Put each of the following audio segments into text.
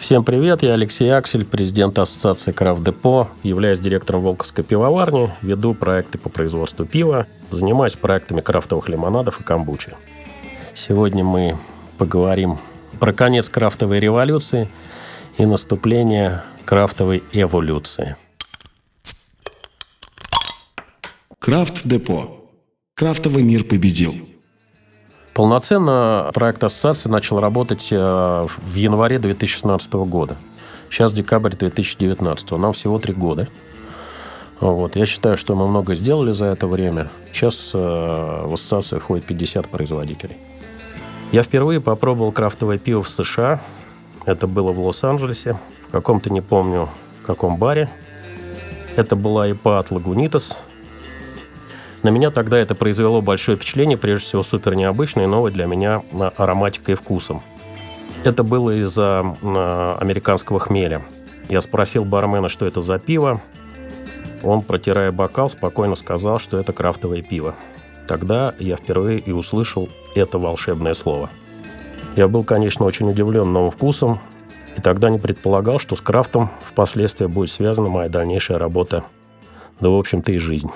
Всем привет, я Алексей Аксель, президент Ассоциации Крафт Депо, являюсь директором Волковской пивоварни, веду проекты по производству пива, занимаюсь проектами крафтовых лимонадов и камбучи. Сегодня мы поговорим про конец крафтовой революции и наступление крафтовой эволюции. Крафт Депо. Крафтовый мир победил. Полноценно проект ассоциации начал работать э, в январе 2016 года. Сейчас декабрь 2019. Нам всего три года. Вот. Я считаю, что мы много сделали за это время. Сейчас э, в ассоциацию входит 50 производителей. Я впервые попробовал крафтовое пиво в США. Это было в Лос-Анджелесе, в каком-то, не помню, каком баре. Это была ИПА от Лагунитас, на меня тогда это произвело большое впечатление, прежде всего супер необычное и новое для меня ароматикой и вкусом. Это было из-за э, американского хмеля. Я спросил бармена, что это за пиво. Он, протирая бокал, спокойно сказал, что это крафтовое пиво. Тогда я впервые и услышал это волшебное слово. Я был, конечно, очень удивлен новым вкусом, и тогда не предполагал, что с крафтом впоследствии будет связана моя дальнейшая работа, да, в общем-то, и жизнь.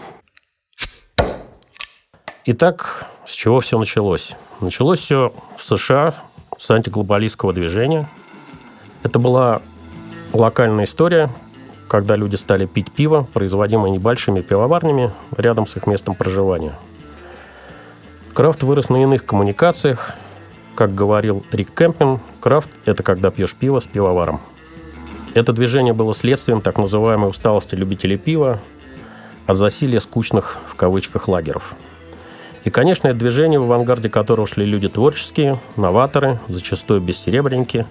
Итак, с чего все началось? Началось все в США с антиглобалистского движения. Это была локальная история, когда люди стали пить пиво, производимое небольшими пивоварнями рядом с их местом проживания. Крафт вырос на иных коммуникациях. Как говорил Рик Кемпин, крафт – это когда пьешь пиво с пивоваром. Это движение было следствием так называемой усталости любителей пива от засилия скучных в кавычках лагеров – и, конечно, это движение, в авангарде которого шли люди творческие, новаторы, зачастую бессеребренники,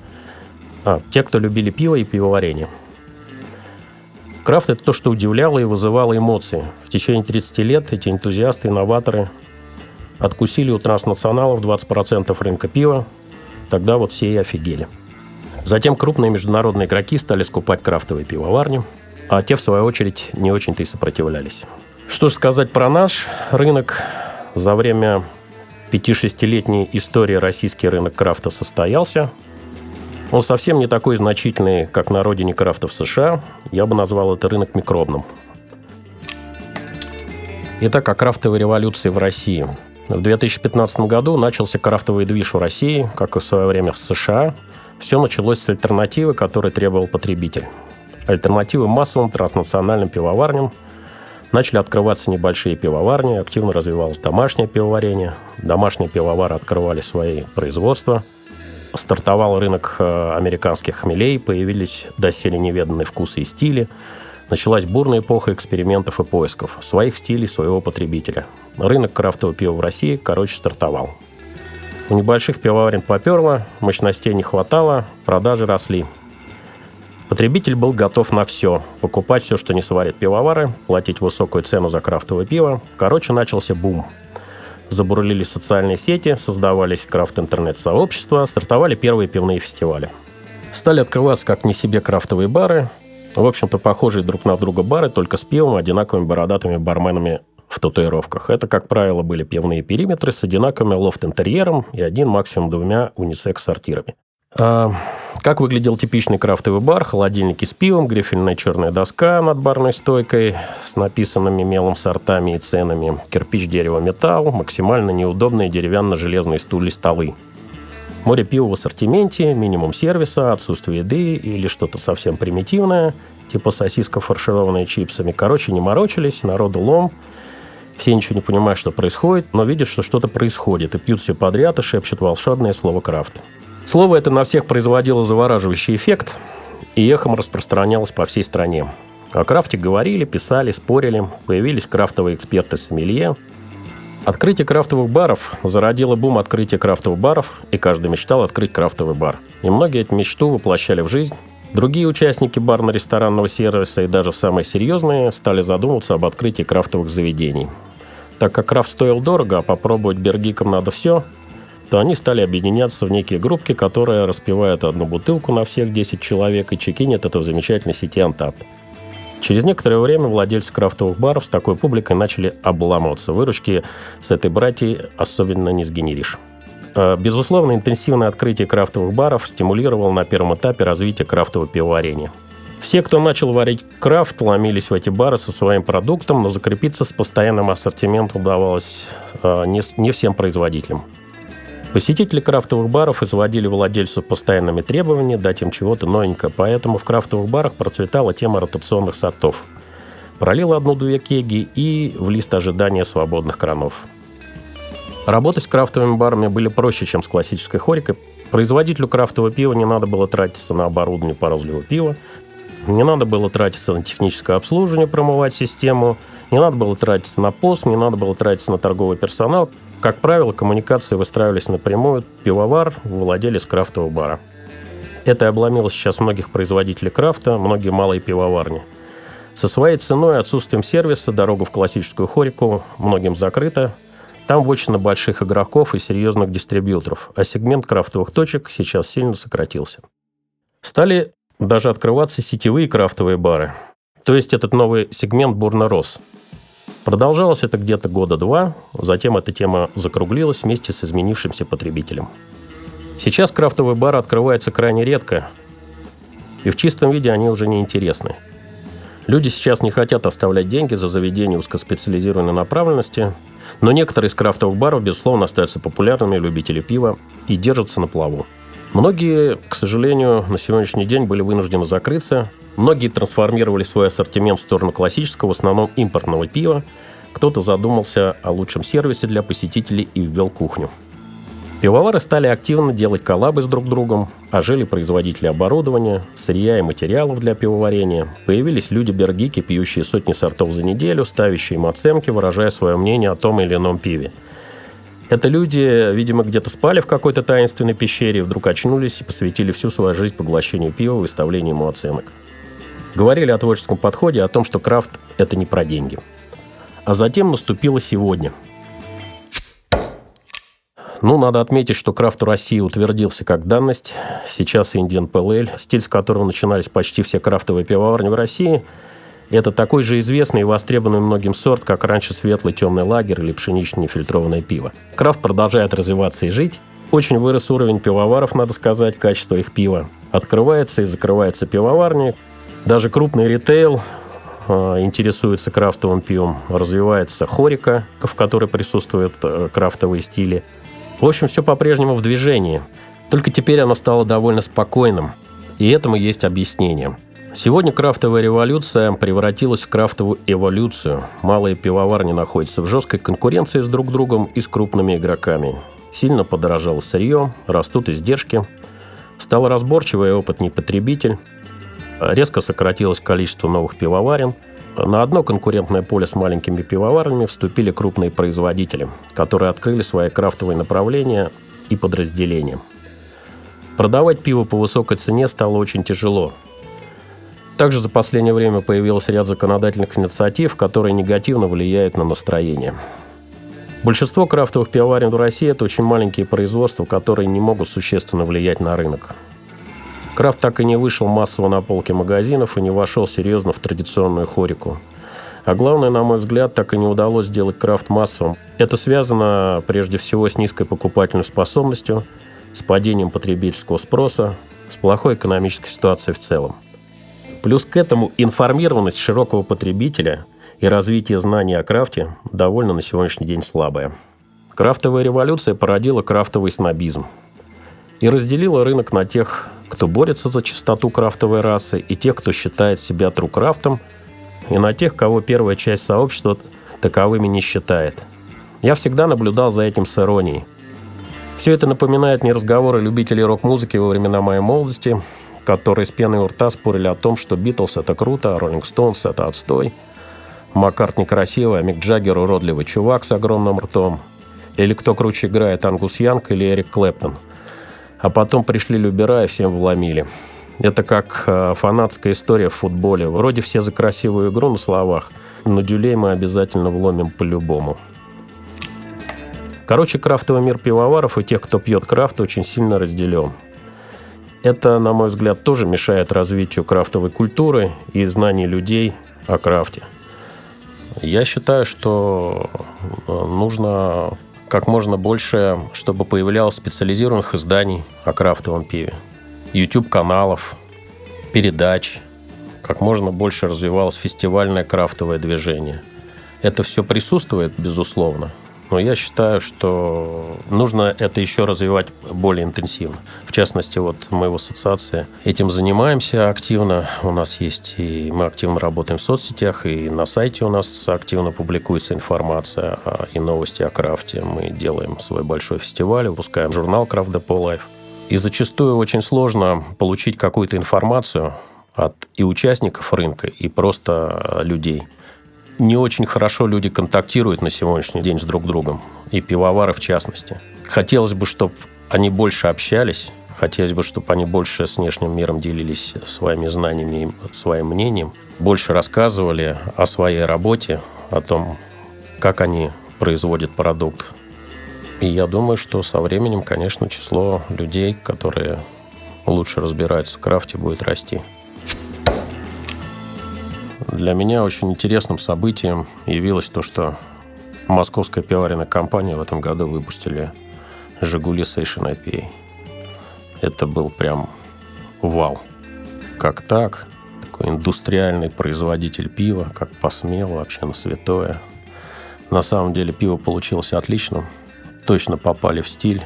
а, те, кто любили пиво и пивоварение. Крафт – это то, что удивляло и вызывало эмоции. В течение 30 лет эти энтузиасты и новаторы откусили у транснационалов 20% рынка пива. Тогда вот все и офигели. Затем крупные международные игроки стали скупать крафтовые пивоварни, а те, в свою очередь, не очень-то и сопротивлялись. Что же сказать про наш рынок? За время 5-6-летней истории российский рынок крафта состоялся. Он совсем не такой значительный, как на родине крафта в США. Я бы назвал это рынок микробным. Итак, о крафтовой революции в России. В 2015 году начался крафтовый движ в России, как и в свое время в США. Все началось с альтернативы, которую требовал потребитель. Альтернативы массовым транснациональным пивоварням – Начали открываться небольшие пивоварни, активно развивалось домашнее пивоварение. Домашние пивовары открывали свои производства. Стартовал рынок э, американских хмелей, появились доселе неведанные вкусы и стили. Началась бурная эпоха экспериментов и поисков своих стилей, своего потребителя. Рынок крафтового пива в России, короче, стартовал. У небольших пивоварен поперло, мощностей не хватало, продажи росли. Потребитель был готов на все. Покупать все, что не сварят пивовары, платить высокую цену за крафтовое пиво. Короче, начался бум. Забурлили социальные сети, создавались крафт-интернет-сообщества, стартовали первые пивные фестивали. Стали открываться как не себе крафтовые бары, в общем-то, похожие друг на друга бары, только с пивом, одинаковыми бородатыми барменами в татуировках. Это, как правило, были пивные периметры с одинаковыми лофт-интерьером и один, максимум двумя унисекс-сортирами. А, как выглядел типичный крафтовый бар? Холодильники с пивом, грифельная черная доска над барной стойкой с написанными мелом сортами и ценами, кирпич, дерево, металл, максимально неудобные деревянно-железные стулья, столы. Море пива в ассортименте, минимум сервиса, отсутствие еды или что-то совсем примитивное, типа сосиска, фаршированная чипсами. Короче, не морочились, народу лом. Все ничего не понимают, что происходит, но видят, что что-то происходит, и пьют все подряд и шепчут волшебное слово «крафт». Слово это на всех производило завораживающий эффект и эхом распространялось по всей стране. О крафте говорили, писали, спорили, появились крафтовые эксперты сомелье. Открытие крафтовых баров зародило бум открытия крафтовых баров, и каждый мечтал открыть крафтовый бар. И многие эту мечту воплощали в жизнь. Другие участники барно-ресторанного сервиса и даже самые серьезные стали задумываться об открытии крафтовых заведений. Так как крафт стоил дорого, а попробовать бергикам надо все, то они стали объединяться в некие группки, которые распивают одну бутылку на всех 10 человек и чекинят это в замечательной сети Антап. Через некоторое время владельцы крафтовых баров с такой публикой начали обламываться. Выручки с этой братьей особенно не сгенеришь. Э, безусловно, интенсивное открытие крафтовых баров стимулировало на первом этапе развитие крафтового пивоварения. Все, кто начал варить крафт, ломились в эти бары со своим продуктом, но закрепиться с постоянным ассортиментом удавалось э, не, не всем производителям. Посетители крафтовых баров изводили владельцев постоянными требованиями дать им чего-то новенькое, поэтому в крафтовых барах процветала тема ротационных сортов. Пролил одну-две кеги и в лист ожидания свободных кранов. Работать с крафтовыми барами были проще, чем с классической хорикой. Производителю крафтового пива не надо было тратиться на оборудование по розливу пива, не надо было тратиться на техническое обслуживание, промывать систему, не надо было тратиться на пост, не надо было тратиться на торговый персонал. Как правило, коммуникации выстраивались напрямую. Пивовар, владелец крафтового бара. Это обломило сейчас многих производителей крафта, многие малые пивоварни. Со своей ценой и отсутствием сервиса дорога в классическую хорику многим закрыта. Там вочина больших игроков и серьезных дистрибьюторов, а сегмент крафтовых точек сейчас сильно сократился. Стали даже открываться сетевые крафтовые бары. То есть этот новый сегмент бурно рос – Продолжалось это где-то года два, затем эта тема закруглилась вместе с изменившимся потребителем. Сейчас крафтовые бары открываются крайне редко, и в чистом виде они уже не интересны. Люди сейчас не хотят оставлять деньги за заведение узкоспециализированной направленности, но некоторые из крафтовых баров, безусловно, остаются популярными, любители пива и держатся на плаву. Многие, к сожалению, на сегодняшний день были вынуждены закрыться. Многие трансформировали свой ассортимент в сторону классического, в основном импортного пива. Кто-то задумался о лучшем сервисе для посетителей и ввел кухню. Пивовары стали активно делать коллабы с друг другом, ожили производители оборудования, сырья и материалов для пивоварения. Появились люди-бергики, пьющие сотни сортов за неделю, ставящие им оценки, выражая свое мнение о том или ином пиве – это люди, видимо, где-то спали в какой-то таинственной пещере, вдруг очнулись и посвятили всю свою жизнь поглощению пива, выставлению ему оценок. Говорили о творческом подходе, о том, что крафт – это не про деньги. А затем наступило сегодня. Ну, надо отметить, что крафт в России утвердился как данность. Сейчас Indian Pale стиль с которого начинались почти все крафтовые пивоварни в России – это такой же известный и востребованный многим сорт, как раньше светлый темный лагерь или пшеничное фильтрованное пиво. Крафт продолжает развиваться и жить. Очень вырос уровень пивоваров, надо сказать, качество их пива. Открывается и закрывается пивоварни. Даже крупный ритейл э, интересуется крафтовым пивом. Развивается хорика, в которой присутствуют э, крафтовые стили. В общем, все по-прежнему в движении. Только теперь оно стало довольно спокойным. И этому есть объяснение – Сегодня крафтовая революция превратилась в крафтовую эволюцию. Малые пивоварни находятся в жесткой конкуренции с друг другом и с крупными игроками. Сильно подорожало сырье, растут издержки. Стал разборчивый и опытный потребитель. Резко сократилось количество новых пивоварен. На одно конкурентное поле с маленькими пивоварнями вступили крупные производители, которые открыли свои крафтовые направления и подразделения. Продавать пиво по высокой цене стало очень тяжело – также за последнее время появился ряд законодательных инициатив, которые негативно влияют на настроение. Большинство крафтовых пивоварен в России – это очень маленькие производства, которые не могут существенно влиять на рынок. Крафт так и не вышел массово на полки магазинов и не вошел серьезно в традиционную хорику. А главное, на мой взгляд, так и не удалось сделать крафт массовым. Это связано прежде всего с низкой покупательной способностью, с падением потребительского спроса, с плохой экономической ситуацией в целом. Плюс к этому информированность широкого потребителя и развитие знаний о крафте довольно на сегодняшний день слабая. Крафтовая революция породила крафтовый снобизм и разделила рынок на тех, кто борется за чистоту крафтовой расы, и тех, кто считает себя true крафтом, и на тех, кого первая часть сообщества таковыми не считает. Я всегда наблюдал за этим с иронией. Все это напоминает мне разговоры любителей рок-музыки во времена моей молодости, которые с пеной у рта спорили о том, что Битлз — это круто, а Роллинг Стоунс — это отстой. Маккартни красивый, а Мик Джаггер — уродливый чувак с огромным ртом. Или кто круче играет, Ангус Янг или Эрик Клэптон. А потом пришли Любера и всем вломили. Это как э, фанатская история в футболе. Вроде все за красивую игру на словах, но дюлей мы обязательно вломим по-любому. Короче, крафтовый мир пивоваров и тех, кто пьет крафт, очень сильно разделен. Это, на мой взгляд, тоже мешает развитию крафтовой культуры и знаний людей о крафте. Я считаю, что э, нужно как можно больше, чтобы появлялось специализированных изданий о крафтовом пиве, YouTube-каналов, передач, как можно больше развивалось фестивальное крафтовое движение. Это все присутствует, безусловно – но я считаю, что нужно это еще развивать более интенсивно. В частности, вот мы в ассоциации этим занимаемся активно. У нас есть и мы активно работаем в соцсетях, и на сайте у нас активно публикуется информация и новости о крафте. Мы делаем свой большой фестиваль, выпускаем журнал Craft Depot Life. И зачастую очень сложно получить какую-то информацию от и участников рынка, и просто людей – не очень хорошо люди контактируют на сегодняшний день с друг другом, и пивовары в частности. Хотелось бы, чтобы они больше общались, хотелось бы, чтобы они больше с внешним миром делились своими знаниями и своим мнением, больше рассказывали о своей работе, о том, как они производят продукт. И я думаю, что со временем, конечно, число людей, которые лучше разбираются в крафте, будет расти. Для меня очень интересным событием явилось то, что московская пивоваренная компания в этом году выпустили «Жигули Сейшен IPA». Это был прям вау. Как так? Такой индустриальный производитель пива, как посмел вообще на святое. На самом деле пиво получилось отличным. Точно попали в стиль.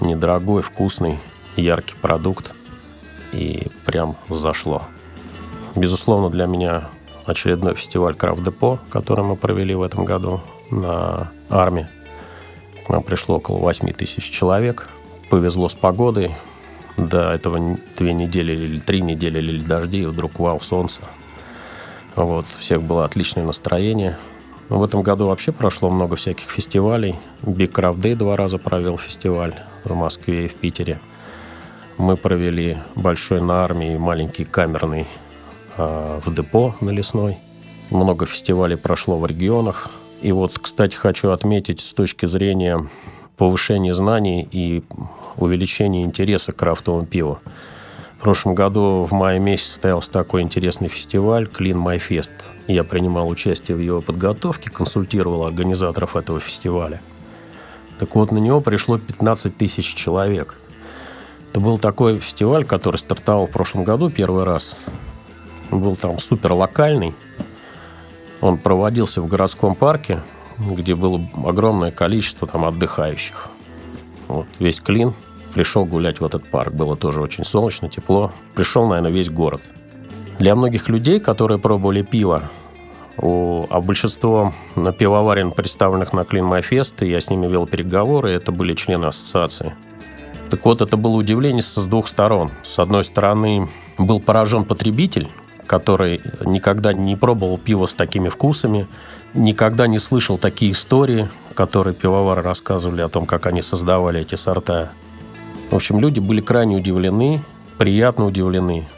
Недорогой, вкусный, яркий продукт. И прям зашло. Безусловно, для меня очередной фестиваль Крафт Депо, который мы провели в этом году на армии. К нам пришло около 8 тысяч человек. Повезло с погодой. До этого две недели или три недели или дожди, и вдруг вау, солнце. Вот, у всех было отличное настроение. В этом году вообще прошло много всяких фестивалей. Big Craft Day два раза провел фестиваль в Москве и в Питере. Мы провели большой на армии маленький камерный Э, в депо на Лесной. Много фестивалей прошло в регионах. И вот, кстати, хочу отметить с точки зрения повышения знаний и увеличения интереса к крафтовому пиву. В прошлом году в мае месяце состоялся такой интересный фестиваль Clean My Fest. Я принимал участие в его подготовке, консультировал организаторов этого фестиваля. Так вот, на него пришло 15 тысяч человек. Это был такой фестиваль, который стартовал в прошлом году первый раз был там супер локальный. Он проводился в городском парке, где было огромное количество там отдыхающих. Вот весь клин пришел гулять в этот парк. Было тоже очень солнечно, тепло. Пришел, наверное, весь город. Для многих людей, которые пробовали пиво, у, а большинство пивоварен, представленных на Клин Майфест, я с ними вел переговоры, это были члены ассоциации. Так вот, это было удивление с двух сторон. С одной стороны, был поражен потребитель, который никогда не пробовал пиво с такими вкусами, никогда не слышал такие истории, которые пивовары рассказывали о том, как они создавали эти сорта. В общем, люди были крайне удивлены, приятно удивлены.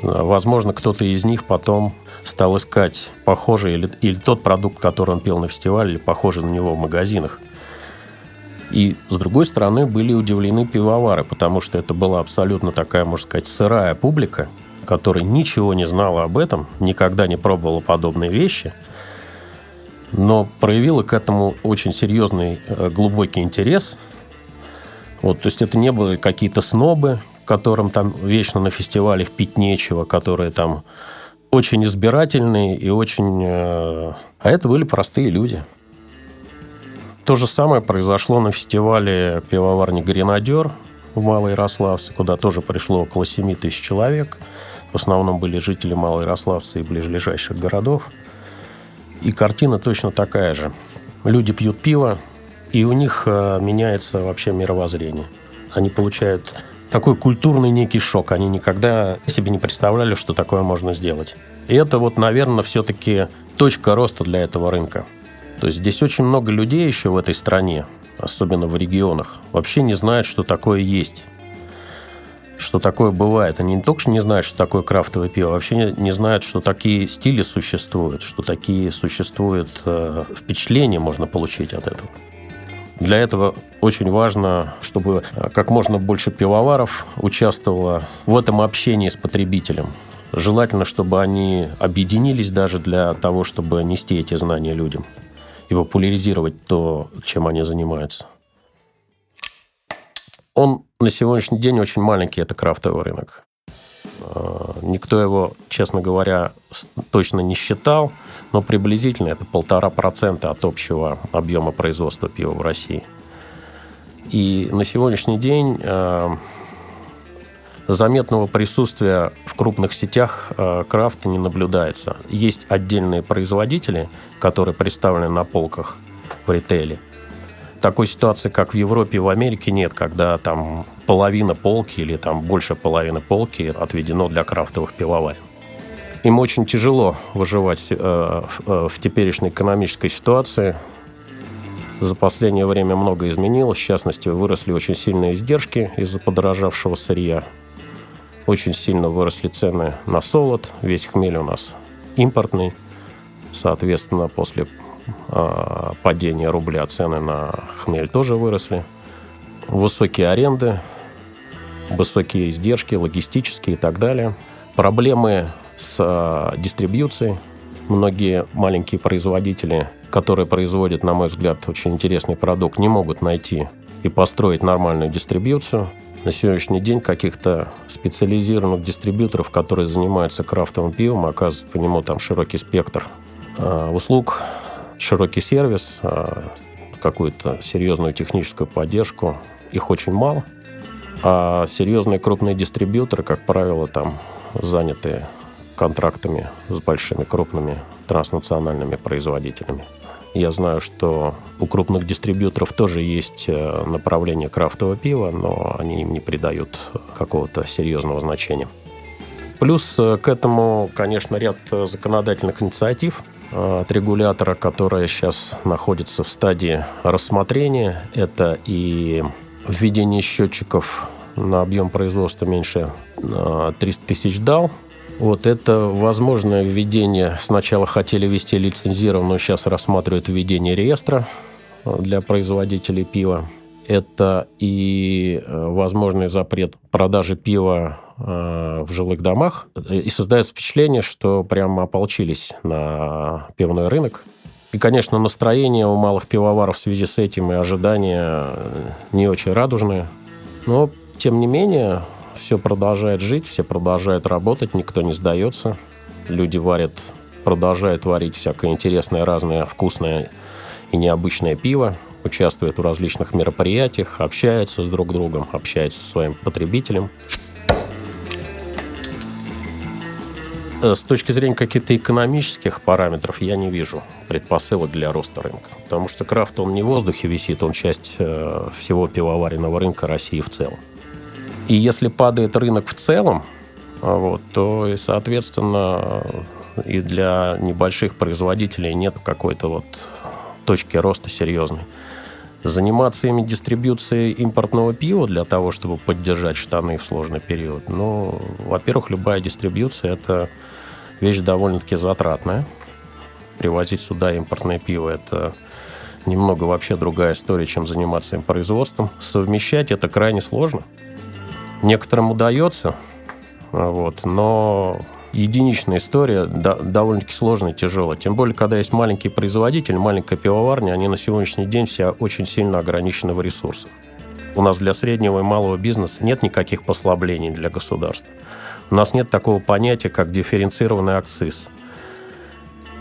Возможно, кто-то из них потом стал искать похожий или, или тот продукт, который он пил на фестивале, или похожий на него в магазинах. И, с другой стороны, были удивлены пивовары, потому что это была абсолютно такая, можно сказать, сырая публика – который ничего не знала об этом, никогда не пробовала подобные вещи, но проявила к этому очень серьезный э, глубокий интерес. Вот, то есть это не были какие-то снобы, которым там вечно на фестивалях пить нечего, которые там очень избирательные и очень... Э, а это были простые люди. То же самое произошло на фестивале пивоварни «Гренадер» в Малой Ярославце, куда тоже пришло около 7 тысяч человек – в основном были жители Малоярославца и ближайших городов. И картина точно такая же. Люди пьют пиво, и у них э, меняется вообще мировоззрение. Они получают такой культурный некий шок. Они никогда себе не представляли, что такое можно сделать. И это вот, наверное, все-таки точка роста для этого рынка. То есть здесь очень много людей еще в этой стране, особенно в регионах, вообще не знают, что такое есть что такое бывает. Они не только что не знают, что такое крафтовое пиво, вообще не, не знают, что такие стили существуют, что такие существуют э, впечатления можно получить от этого. Для этого очень важно, чтобы э, как можно больше пивоваров участвовало в этом общении с потребителем. Желательно, чтобы они объединились даже для того, чтобы нести эти знания людям. и популяризировать то, чем они занимаются. Он на сегодняшний день очень маленький, это крафтовый рынок. А, никто его, честно говоря, точно не считал, но приблизительно это полтора процента от общего объема производства пива в России. И на сегодняшний день а, заметного присутствия в крупных сетях а, крафта не наблюдается. Есть отдельные производители, которые представлены на полках в ритейле, такой ситуации, как в Европе и в Америке, нет, когда там половина полки или там больше половины полки отведено для крафтовых пивоварен. Им очень тяжело выживать э, э, в теперешней экономической ситуации. За последнее время много изменилось. В частности, выросли очень сильные издержки из-за подорожавшего сырья. Очень сильно выросли цены на солод. Весь хмель у нас импортный. Соответственно, после а, падения рубля цены на хмель тоже выросли. Высокие аренды, высокие издержки, логистические и так далее. Проблемы с а, дистрибьюцией. Многие маленькие производители, которые производят, на мой взгляд, очень интересный продукт, не могут найти и построить нормальную дистрибьюцию. На сегодняшний день каких-то специализированных дистрибьюторов, которые занимаются крафтовым пивом, оказывают по нему там широкий спектр а, услуг, широкий сервис, а, какую-то серьезную техническую поддержку. Их очень мало. А серьезные крупные дистрибьюторы, как правило, там заняты контрактами с большими крупными транснациональными производителями. Я знаю, что у крупных дистрибьюторов тоже есть э, направление крафтового пива, но они им не придают какого-то серьезного значения. Плюс э, к этому, конечно, ряд законодательных инициатив – Э, от регулятора, которая сейчас находится в стадии рассмотрения. Это и введение счетчиков на объем производства меньше 300 э, тысяч дал. Вот это возможное введение. Сначала хотели ввести лицензированную, сейчас рассматривают введение реестра э, для производителей пива. Это и возможный запрет продажи пива Э, в жилых домах, и создается впечатление, что прямо ополчились на пивной рынок. И, конечно, настроение у малых пивоваров в связи с этим и ожидания не очень радужные. Но, тем не менее, все продолжает жить, все продолжают работать, никто не сдается. Люди варят, продолжают варить всякое интересное, разное, вкусное и необычное пиво, участвуют в различных мероприятиях, общаются с друг другом, общаются со своим потребителем. Э, с точки зрения каких-то экономических параметров я не вижу предпосылок для роста рынка. Потому что крафт, он не в воздухе висит, он часть э, всего пивоваренного рынка России в целом. И если падает рынок в целом, вот, то, и, соответственно, и для небольших производителей нет какой-то вот точки роста серьезной. Заниматься ими дистрибьюцией импортного пива для того, чтобы поддержать штаны в сложный период, ну, во-первых, любая дистрибьюция – это вещь довольно-таки затратная. Привозить сюда импортное пиво – это немного вообще другая история, чем заниматься им производством. Совмещать это крайне сложно. Некоторым удается, вот, но единичная история, да, довольно-таки сложная, тяжелая. Тем более, когда есть маленький производитель, маленькая пивоварня, они на сегодняшний день все очень сильно ограничены в ресурсах. У нас для среднего и малого бизнеса нет никаких послаблений для государства. У нас нет такого понятия, как дифференцированный акциз.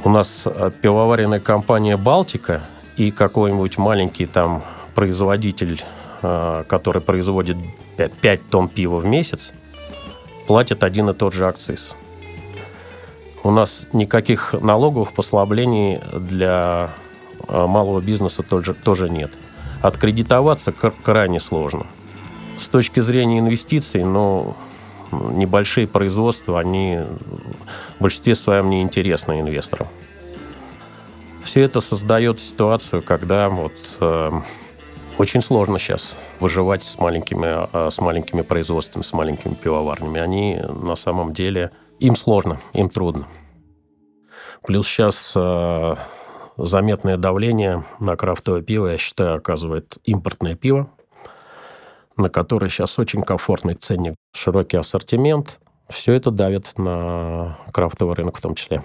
У нас э, пивоваренная компания «Балтика» и какой-нибудь маленький там производитель, э, который производит 5 тонн пива в месяц, платят один и тот же акциз. У нас никаких налоговых послаблений для э, малого бизнеса тоже, тоже нет. Откредитоваться крайне сложно. С точки зрения инвестиций, ну, небольшие производства, они в большинстве своем не интересны инвесторам. Все это создает ситуацию, когда вот э, очень сложно сейчас выживать с маленькими, э, с маленькими производствами, с маленькими пивоварнями. Они на самом деле им сложно, им трудно. Плюс сейчас э, заметное давление на крафтовое пиво, я считаю, оказывает импортное пиво, на которое сейчас очень комфортный ценник, широкий ассортимент. Все это давит на крафтовый рынок в том числе.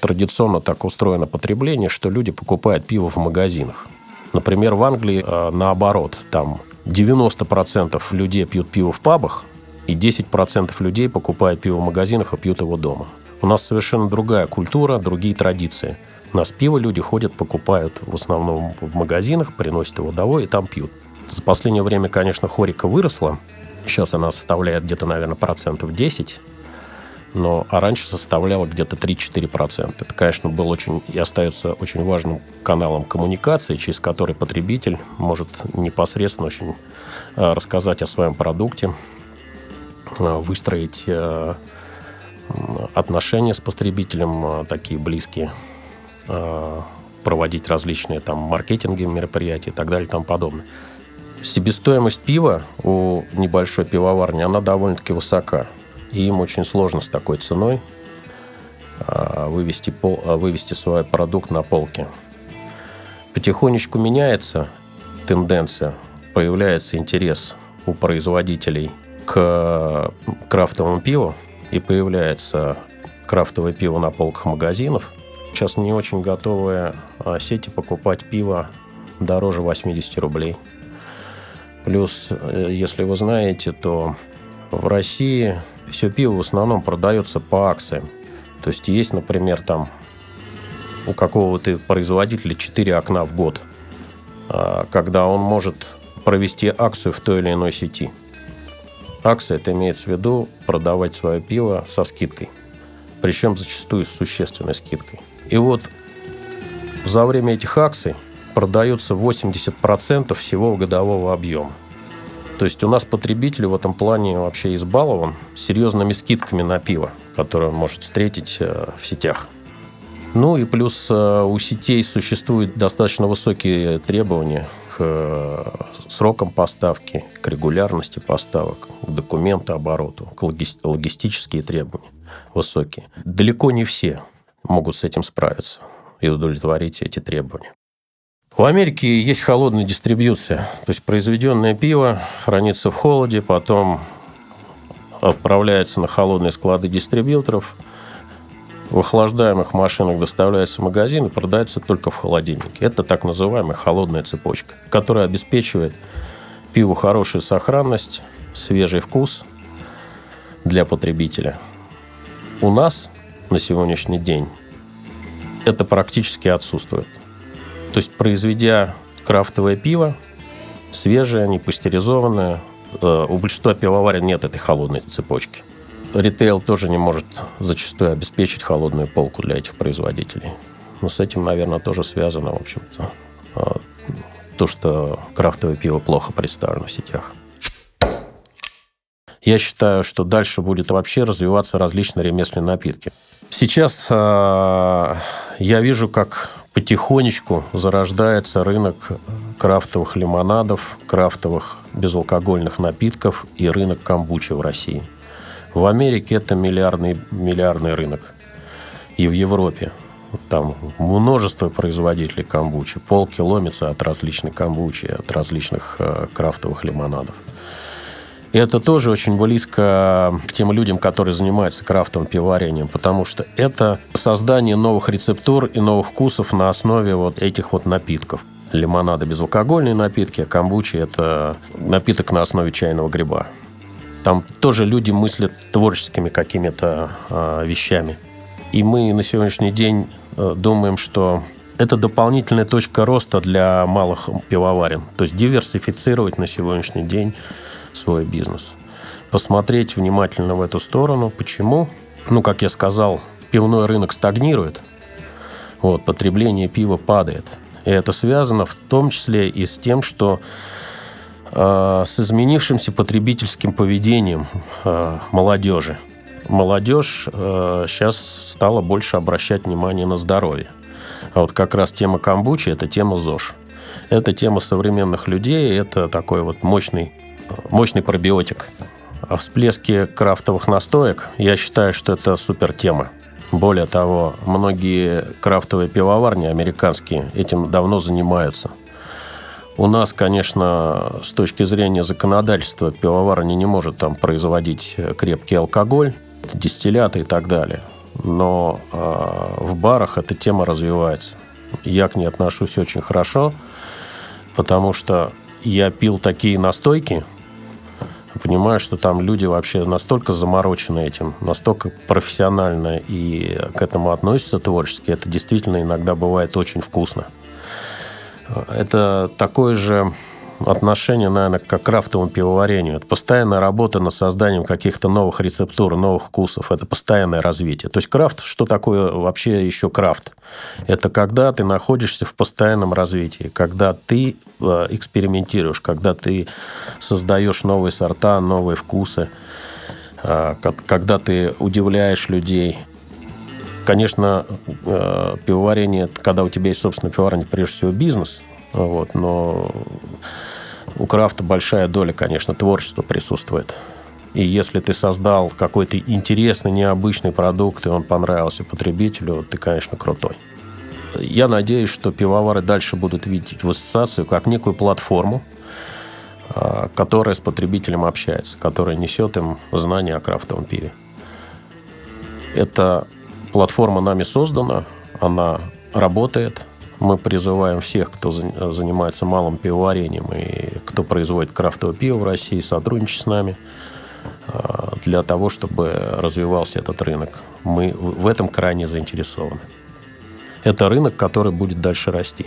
традиционно так устроено потребление, что люди покупают пиво в магазинах. Например, в Англии э, наоборот, там 90% людей пьют пиво в пабах, и 10% людей покупают пиво в магазинах и пьют его дома. У нас совершенно другая культура, другие традиции. У нас пиво люди ходят, покупают в основном в магазинах, приносят его домой и там пьют. За последнее время, конечно, хорика выросла. Сейчас она составляет где-то, наверное, процентов 10 но а раньше составляла где-то 3-4%. Это, конечно, был очень и остается очень важным каналом коммуникации, через который потребитель может непосредственно очень э, рассказать о своем продукте, выстроить э, отношения с потребителем такие близкие, проводить различные там маркетинговые мероприятия и так далее и тому подобное. Себестоимость пива у небольшой пивоварни, она довольно-таки высока и им очень сложно с такой ценой вывести, пол, вывести свой продукт на полке. Потихонечку меняется тенденция, появляется интерес у производителей к крафтовому пиву, и появляется крафтовое пиво на полках магазинов. Сейчас не очень готовые а, сети покупать пиво дороже 80 рублей. Плюс, э, если вы знаете, то в России все пиво в основном продается по акциям. То есть есть, например, там у какого-то производителя 4 окна в год, а, когда он может провести акцию в той или иной сети. Акция, это имеется в виду продавать свое пиво со скидкой. Причем зачастую с существенной скидкой. И вот за время этих акций продается 80% всего годового объема. То есть у нас потребитель в этом плане вообще избалован серьезными скидками на пиво, которые он может встретить э, в сетях. Ну и плюс э, у сетей существуют достаточно высокие требования к э, срокам поставки, к регулярности поставок, к документообороту, к логи- логистические требования высокие. Далеко не все могут с этим справиться и удовлетворить эти требования. В Америке есть холодная дистрибьюция. То есть произведенное пиво хранится в холоде, потом отправляется на холодные склады дистрибьюторов, в охлаждаемых машинах доставляется в магазин и продается только в холодильнике. Это так называемая холодная цепочка, которая обеспечивает пиву хорошую сохранность, свежий вкус для потребителя. У нас на сегодняшний день это практически отсутствует. То есть, произведя крафтовое пиво, свежее, не пастеризованное, э, у большинства пивоварен нет этой холодной цепочки. Ритейл тоже не может зачастую обеспечить холодную полку для этих производителей. Но с этим, наверное, тоже связано, в общем-то, э, то, что крафтовое пиво плохо представлено в сетях. Я считаю, что дальше будет вообще развиваться различные ремесленные напитки. Сейчас э, я вижу, как потихонечку зарождается рынок крафтовых лимонадов, крафтовых безалкогольных напитков и рынок камбучи в России. В Америке это миллиардный, миллиардный рынок. И в Европе. Там множество производителей камбучи. Полки ломятся от различной камбучи, от различных э, крафтовых лимонадов. И это тоже очень близко к тем людям, которые занимаются крафтовым пивоварением, потому что это создание новых рецептур и новых вкусов на основе вот этих вот напитков. Лимонады безалкогольные напитки, а камбучи – это напиток на основе чайного гриба. Там тоже люди мыслят творческими какими-то э, вещами. И мы на сегодняшний день э, думаем, что это дополнительная точка роста для малых пивоварен. То есть диверсифицировать на сегодняшний день свой бизнес. Посмотреть внимательно в эту сторону. Почему? Ну, как я сказал, пивной рынок стагнирует, вот, потребление пива падает. И это связано в том числе и с тем, что с изменившимся потребительским поведением э, молодежи. Молодежь э, сейчас стала больше обращать внимание на здоровье. А вот как раз тема камбучи – это тема ЗОЖ. Это тема современных людей, это такой вот мощный мощный пробиотик. А всплески крафтовых настоек, я считаю, что это супер тема. Более того, многие крафтовые пивоварни американские этим давно занимаются. У нас, конечно, с точки зрения законодательства, пивоварня не может там производить крепкий алкоголь, дистилляты и так далее. но э, в барах эта тема развивается. Я к ней отношусь очень хорошо, потому что я пил такие настойки, понимаю, что там люди вообще настолько заморочены этим, настолько профессионально и к этому относятся творчески. Это действительно иногда бывает очень вкусно. Это такое же отношение, наверное, к крафтовому пивоварению. Это постоянная работа над созданием каких-то новых рецептур, новых вкусов. Это постоянное развитие. То есть крафт, что такое вообще еще крафт? Это когда ты находишься в постоянном развитии, когда ты э, экспериментируешь, когда ты создаешь новые сорта, новые вкусы, э, когда ты удивляешь людей. Конечно, э, пивоварение, когда у тебя есть собственное пивоварение, прежде всего бизнес, вот, но у крафта большая доля, конечно, творчества присутствует. И если ты создал какой-то интересный, необычный продукт, и он понравился потребителю, ты, конечно, крутой. Я надеюсь, что пивовары дальше будут видеть в ассоциацию как некую платформу, а, которая с потребителем общается, которая несет им знания о крафтовом пиве. Эта платформа нами создана, она работает – мы призываем всех, кто занимается малым пивоварением и кто производит крафтовое пиво в России, сотрудничать с нами а, для того, чтобы развивался этот рынок. Мы в этом крайне заинтересованы. Это рынок, который будет дальше расти.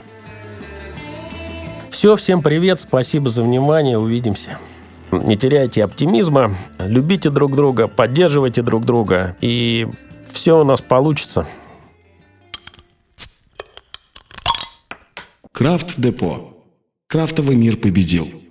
Все, всем привет, спасибо за внимание, увидимся. Не теряйте оптимизма, любите друг друга, поддерживайте друг друга, и все у нас получится. Крафт Депо. Крафтовый мир победил.